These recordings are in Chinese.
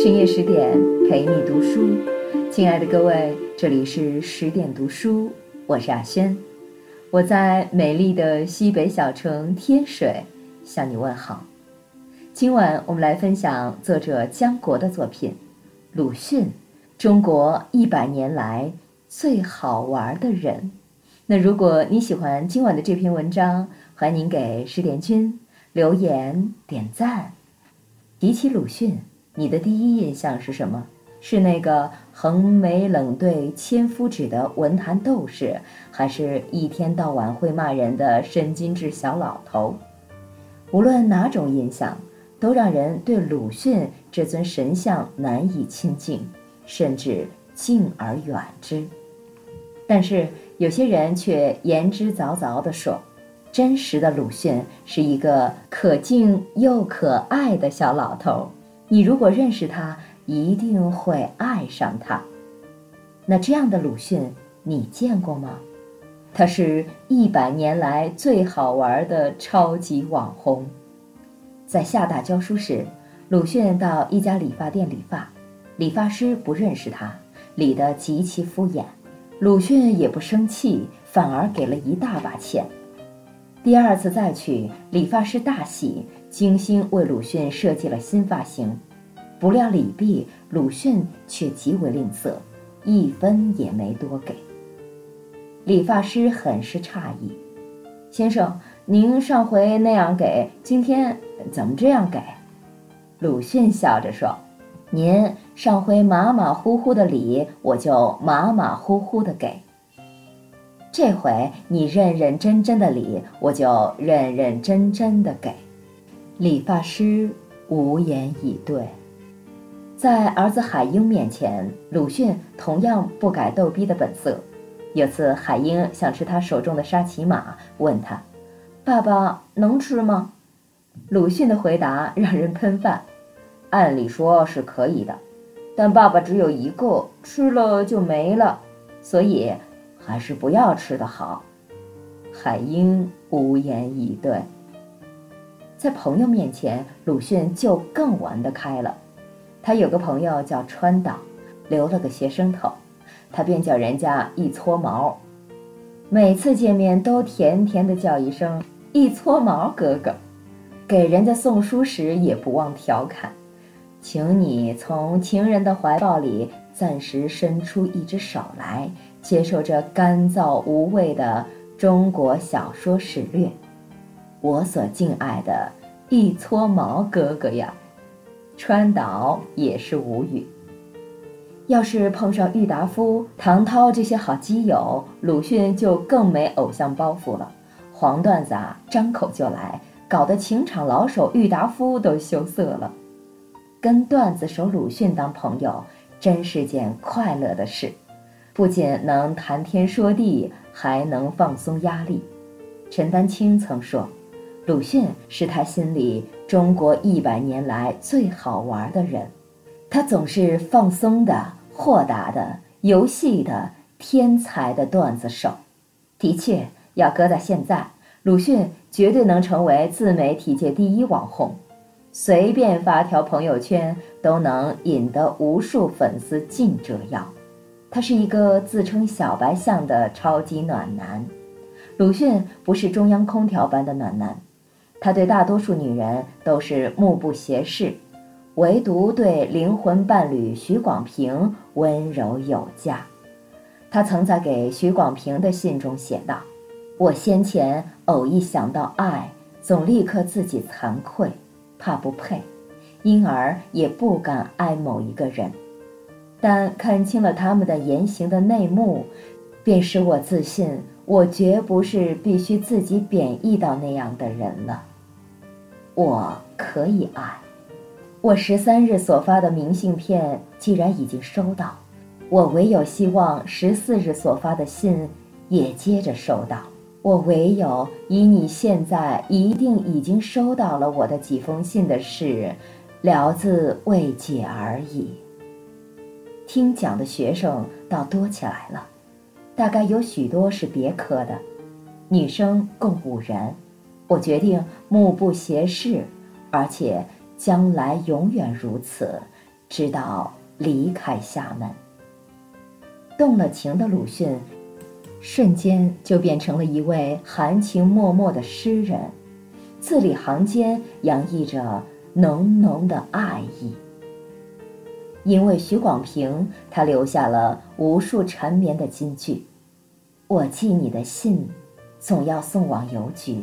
深夜十点陪你读书，亲爱的各位，这里是十点读书，我是阿轩，我在美丽的西北小城天水向你问好。今晚我们来分享作者江国的作品《鲁迅》，中国一百年来最好玩的人。那如果你喜欢今晚的这篇文章，欢迎您给十点君留言点赞。提起鲁迅。你的第一印象是什么？是那个横眉冷对千夫指的文坛斗士，还是一天到晚会骂人的神经质小老头？无论哪种印象，都让人对鲁迅这尊神像难以亲近，甚至敬而远之。但是有些人却言之凿凿地说，真实的鲁迅是一个可敬又可爱的小老头。你如果认识他，一定会爱上他。那这样的鲁迅，你见过吗？他是一百年来最好玩的超级网红。在厦大教书时，鲁迅到一家理发店理发，理发师不认识他，理得极其敷衍。鲁迅也不生气，反而给了一大把钱。第二次再去，理发师大喜。精心为鲁迅设计了新发型，不料礼毕，鲁迅却极为吝啬，一分也没多给。理发师很是诧异：“先生，您上回那样给，今天怎么这样给？”鲁迅笑着说：“您上回马马虎虎的礼，我就马马虎虎的给；这回你认认真真的理，我就认认真真的给。”理发师无言以对，在儿子海英面前，鲁迅同样不改逗逼的本色。有次海英想吃他手中的沙琪玛，问他：“爸爸能吃吗？”鲁迅的回答让人喷饭：“按理说是可以的，但爸爸只有一个，吃了就没了，所以还是不要吃的好。”海英无言以对。在朋友面前，鲁迅就更玩得开了。他有个朋友叫川岛，留了个学生头，他便叫人家一撮毛。每次见面都甜甜的叫一声“一撮毛哥哥”。给人家送书时也不忘调侃：“请你从情人的怀抱里暂时伸出一只手来，接受这干燥无味的中国小说史略。”我所敬爱的一撮毛哥哥呀，川岛也是无语。要是碰上郁达夫、唐涛这些好基友，鲁迅就更没偶像包袱了。黄段子啊，张口就来，搞得情场老手郁达夫都羞涩了。跟段子手鲁迅当朋友，真是件快乐的事，不仅能谈天说地，还能放松压力。陈丹青曾说。鲁迅是他心里中国一百年来最好玩的人，他总是放松的、豁达的、游戏的、天才的段子手。的确，要搁在现在，鲁迅绝对能成为自媒体界第一网红，随便发条朋友圈都能引得无数粉丝竞折腰。他是一个自称小白象的超级暖男，鲁迅不是中央空调般的暖男。他对大多数女人都是目不斜视，唯独对灵魂伴侣许广平温柔有加。他曾在给许广平的信中写道：“我先前偶一想到爱，总立刻自己惭愧，怕不配，因而也不敢爱某一个人。但看清了他们的言行的内幕，便使我自信，我绝不是必须自己贬义到那样的人了。”我可以爱，我十三日所发的明信片既然已经收到，我唯有希望十四日所发的信也接着收到。我唯有以你现在一定已经收到了我的几封信的事，聊自慰解而已。听讲的学生倒多起来了，大概有许多是别科的，女生共五人。我决定目不斜视，而且将来永远如此，直到离开厦门。动了情的鲁迅，瞬间就变成了一位含情脉脉的诗人，字里行间洋溢着浓浓的爱意。因为许广平，他留下了无数缠绵的金句：“我寄你的信，总要送往邮局，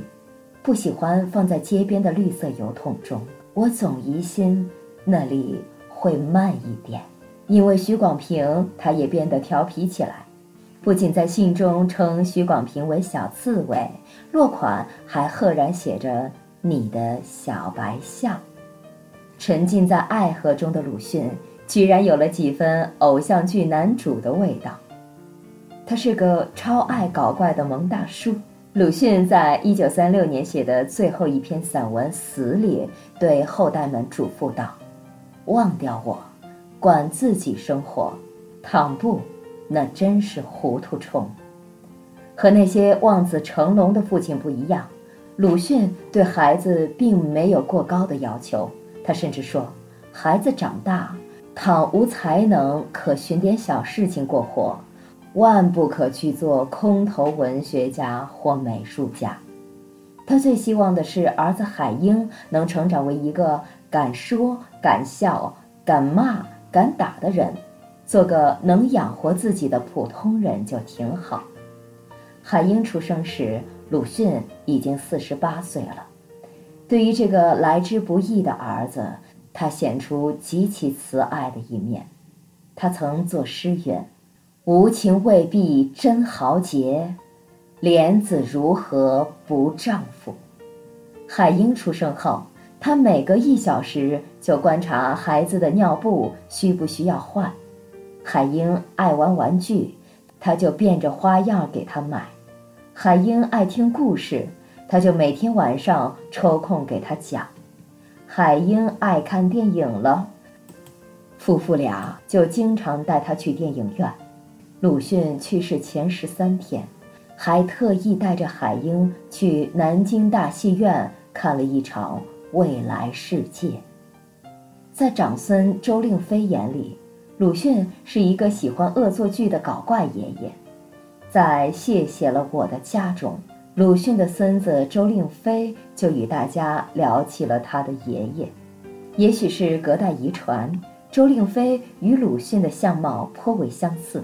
不喜欢放在街边的绿色邮筒中。我总疑心那里会慢一点。”因为许广平，他也变得调皮起来，不仅在信中称许广平为小刺猬，落款还赫然写着“你的小白象”。沉浸在爱河中的鲁迅，居然有了几分偶像剧男主的味道。他是个超爱搞怪的萌大叔。鲁迅在一九三六年写的最后一篇散文《死》里，对后代们嘱咐道：“忘掉我。”管自己生活，倘不，那真是糊涂虫。和那些望子成龙的父亲不一样，鲁迅对孩子并没有过高的要求。他甚至说，孩子长大，倘无才能，可寻点小事情过活，万不可去做空头文学家或美术家。他最希望的是儿子海英能成长为一个敢说敢笑敢骂。敢打的人，做个能养活自己的普通人就挺好。海英出生时，鲁迅已经四十八岁了。对于这个来之不易的儿子，他显出极其慈爱的一面。他曾作诗云：“无情未必真豪杰，莲子如何不丈夫？”海英出生后。他每隔一小时就观察孩子的尿布需不需要换。海英爱玩玩具，他就变着花样给他买。海英爱听故事，他就每天晚上抽空给他讲。海英爱看电影了，夫妇俩就经常带他去电影院。鲁迅去世前十三天，还特意带着海英去南京大戏院看了一场。未来世界，在长孙周令飞眼里，鲁迅是一个喜欢恶作剧的搞怪爷爷。在谢谢了我的家中，鲁迅的孙子周令飞就与大家聊起了他的爷爷。也许是隔代遗传，周令飞与鲁迅的相貌颇为相似，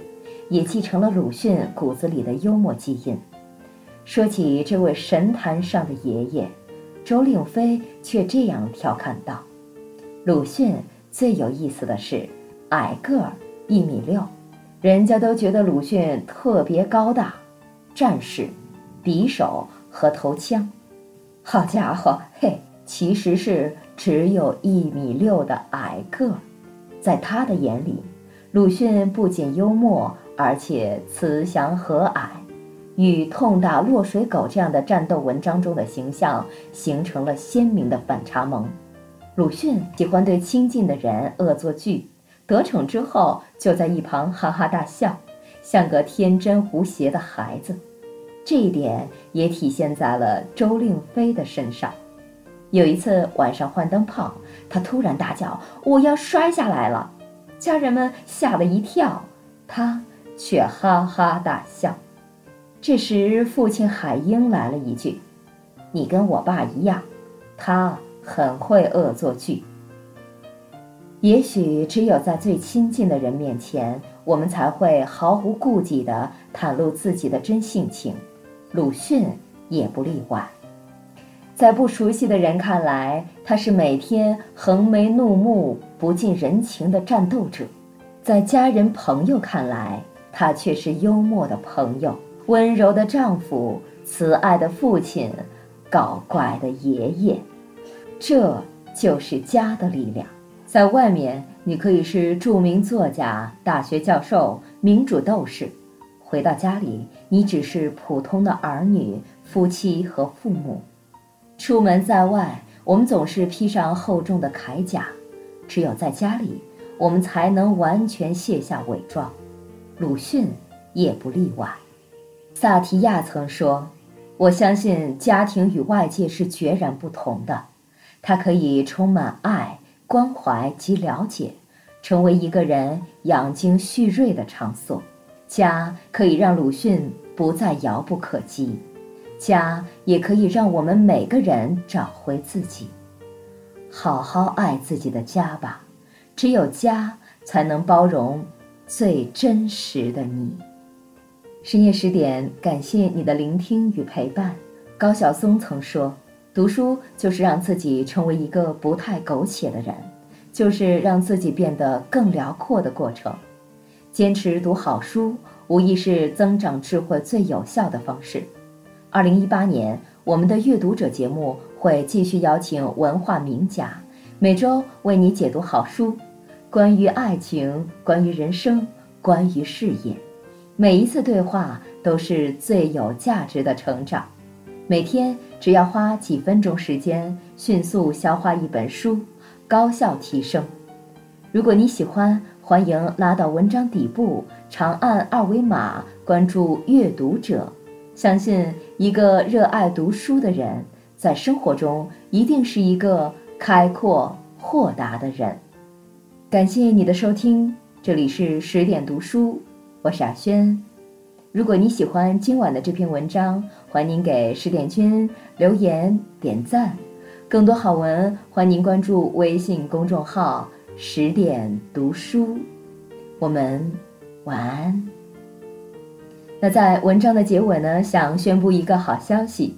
也继承了鲁迅骨子里的幽默基因。说起这位神坛上的爷爷。周令飞却这样调侃道：“鲁迅最有意思的是，矮个儿一米六，人家都觉得鲁迅特别高大，战士，匕首和头枪。好家伙，嘿，其实是只有一米六的矮个儿。在他的眼里，鲁迅不仅幽默，而且慈祥和蔼。”与《痛打落水狗》这样的战斗文章中的形象形成了鲜明的反差萌。鲁迅喜欢对亲近的人恶作剧，得逞之后就在一旁哈哈大笑，像个天真无邪的孩子。这一点也体现在了周令飞的身上。有一次晚上换灯泡，他突然大叫：“我要摔下来了！”家人们吓了一跳，他却哈哈大笑。这时，父亲海英来了一句：“你跟我爸一样，他很会恶作剧。”也许只有在最亲近的人面前，我们才会毫无顾忌地袒露自己的真性情。鲁迅也不例外。在不熟悉的人看来，他是每天横眉怒目、不近人情的战斗者；在家人朋友看来，他却是幽默的朋友。温柔的丈夫，慈爱的父亲，搞怪的爷爷，这就是家的力量。在外面，你可以是著名作家、大学教授、民主斗士；回到家里，你只是普通的儿女、夫妻和父母。出门在外，我们总是披上厚重的铠甲；只有在家里，我们才能完全卸下伪装。鲁迅也不例外。萨提亚曾说：“我相信家庭与外界是决然不同的，它可以充满爱、关怀及了解，成为一个人养精蓄锐的场所。家可以让鲁迅不再遥不可及，家也可以让我们每个人找回自己。好好爱自己的家吧，只有家才能包容最真实的你。深夜十点，感谢你的聆听与陪伴。高晓松曾说：“读书就是让自己成为一个不太苟且的人，就是让自己变得更辽阔的过程。”坚持读好书，无疑是增长智慧最有效的方式。二零一八年，我们的阅读者节目会继续邀请文化名家，每周为你解读好书，关于爱情，关于人生，关于事业。每一次对话都是最有价值的成长。每天只要花几分钟时间，迅速消化一本书，高效提升。如果你喜欢，欢迎拉到文章底部，长按二维码关注阅读者。相信一个热爱读书的人，在生活中一定是一个开阔豁达的人。感谢你的收听，这里是十点读书，我是阿轩。如果你喜欢今晚的这篇文章，欢迎您给十点君留言点赞。更多好文，欢迎您关注微信公众号。十点读书，我们晚安。那在文章的结尾呢，想宣布一个好消息：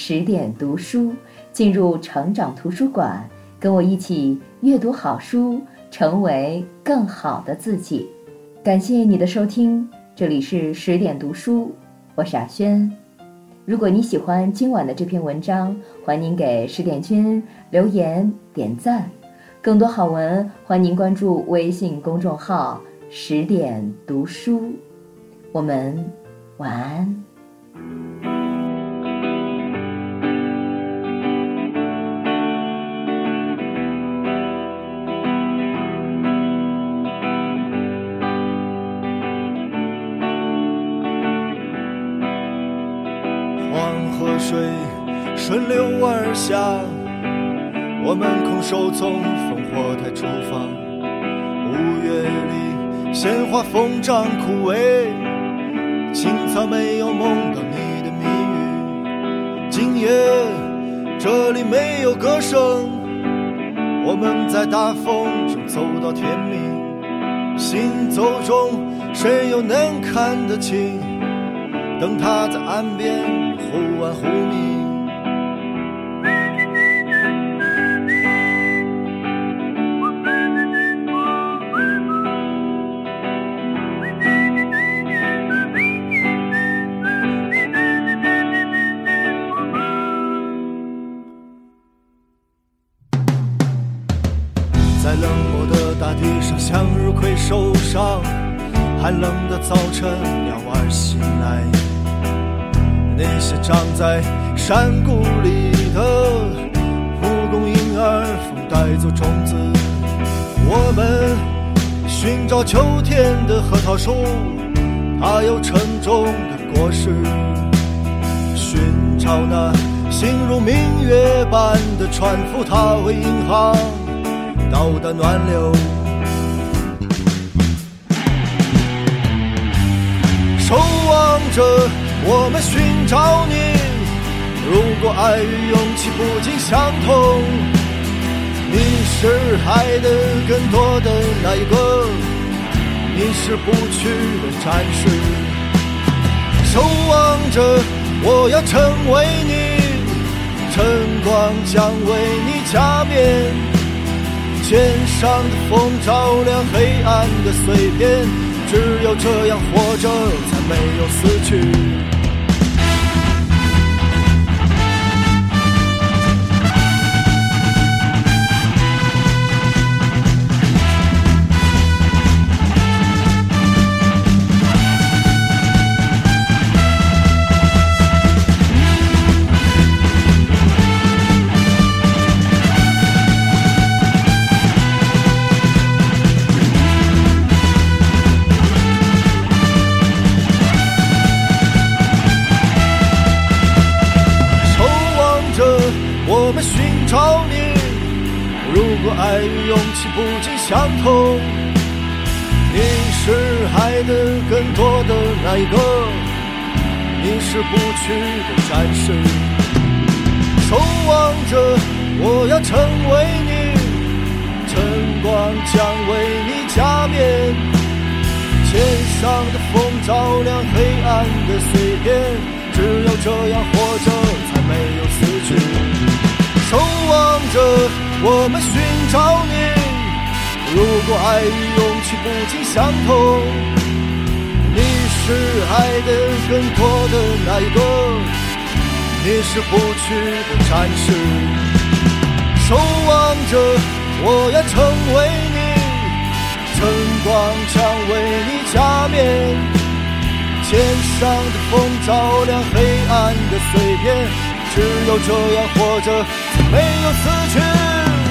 十点读书”，进入成长图书馆，跟我一起阅读好书，成为更好的自己。感谢你的收听，这里是十点读书，我是阿轩。如果你喜欢今晚的这篇文章，欢迎给十点君留言点赞。更多好文，欢迎关注微信公众号“十点读书”。我们晚安。我们空手从烽火台出发，五月里鲜花疯长枯萎，青草没有梦到你的谜语。今夜这里没有歌声，我们在大风中走到天明。行走中谁又能看得清？灯塔在岸边忽暗忽明。在冷漠的大地上，向日葵受伤。寒冷的早晨，鸟儿醒来。那些长在山谷里的蒲公英儿，风带走种子。我们寻找秋天的核桃树，它有沉重的果实。寻找那心如明月般的船夫，他会引航。到达暖流，守望着我们寻找你。如果爱与勇气不尽相同，你是爱的更多的那一个，你是不屈的战士。守望着，我要成为你，晨光将为你加冕。肩上的风照亮黑暗的碎片，只有这样活着，才没有死去。爱与勇气不尽相同，你是爱的更多的那一个，你是不屈的战士。守望着，我要成为你，晨光将为你加冕，天上的风照亮黑暗的碎片。只有这样活着，才没有死。着，我们寻找你。如果爱与勇气不尽相同，你是爱的更多的那一个，你是不屈的战士。守望着，我要成为你，晨光将为你加冕。天上的风照亮黑暗的碎片，只有这样活着，没有死去。